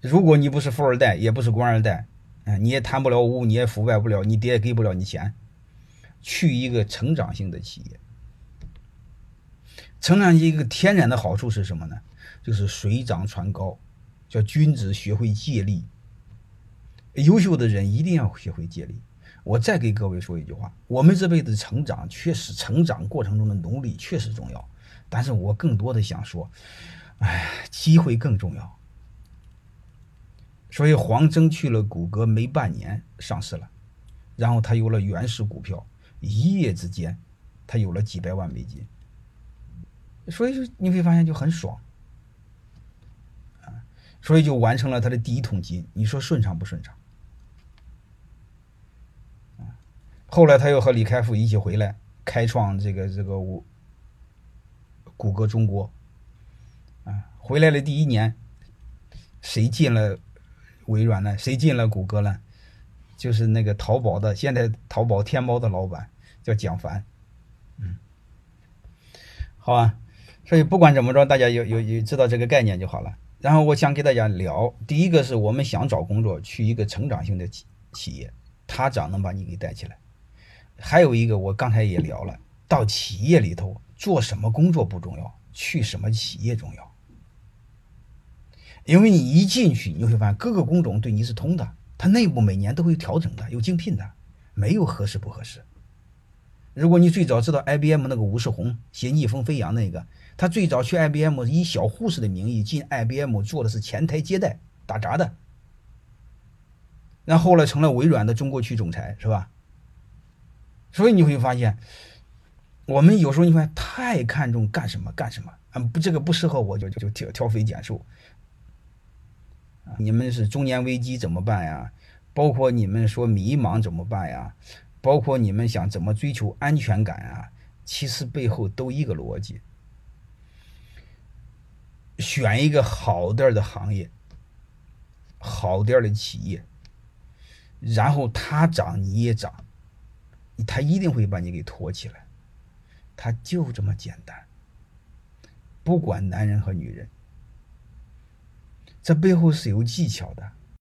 如果你不是富二代，也不是官二代，啊，你也贪不了污，你也腐败不了，你爹也给不了你钱，去一个成长性的企业。成长一个天然的好处是什么呢？就是水涨船高，叫君子学会借力。优秀的人一定要学会借力。我再给各位说一句话：我们这辈子成长，确实成长过程中的努力确实重要，但是我更多的想说，哎，机会更重要。所以黄峥去了谷歌没半年上市了，然后他有了原始股票，一夜之间他有了几百万美金。所以说你会发现就很爽，啊，所以就完成了他的第一桶金。你说顺畅不顺畅？啊，后来他又和李开复一起回来开创这个这个谷谷歌中国，啊，回来的第一年，谁进了？微软呢？谁进了谷歌呢？就是那个淘宝的，现在淘宝天猫的老板叫蒋凡。嗯，好啊。所以不管怎么着，大家有有有知道这个概念就好了。然后我想给大家聊，第一个是我们想找工作，去一个成长性的企企业，他咋能把你给带起来。还有一个，我刚才也聊了，到企业里头做什么工作不重要，去什么企业重要。因为你一进去，你会发现各个工种对你是通的，它内部每年都会调整的，有竞聘的，没有合适不合适。如果你最早知道 IBM 那个吴世宏写逆风飞扬那个，他最早去 IBM 以小护士的名义进 IBM 做的是前台接待打杂的，然后来成了微软的中国区总裁，是吧？所以你会发现，我们有时候你看太看重干什么干什么，嗯，不这个不适合我就就就挑挑肥拣瘦。你们是中年危机怎么办呀？包括你们说迷茫怎么办呀？包括你们想怎么追求安全感啊？其实背后都一个逻辑：选一个好点的行业，好点的企业，然后它涨你也涨，它一定会把你给托起来，它就这么简单。不管男人和女人。这背后是有技巧的。